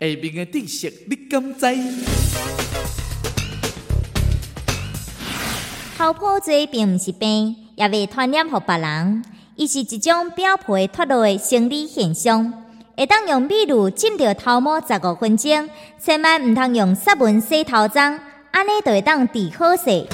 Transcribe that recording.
下面的知识你敢知？头破水并不是病，也未传染给别人，伊是一种表皮脱落的生理现象。会当用秘露浸着头毛十五分钟，千万唔通用湿文洗头髪，安尼就会当治好势。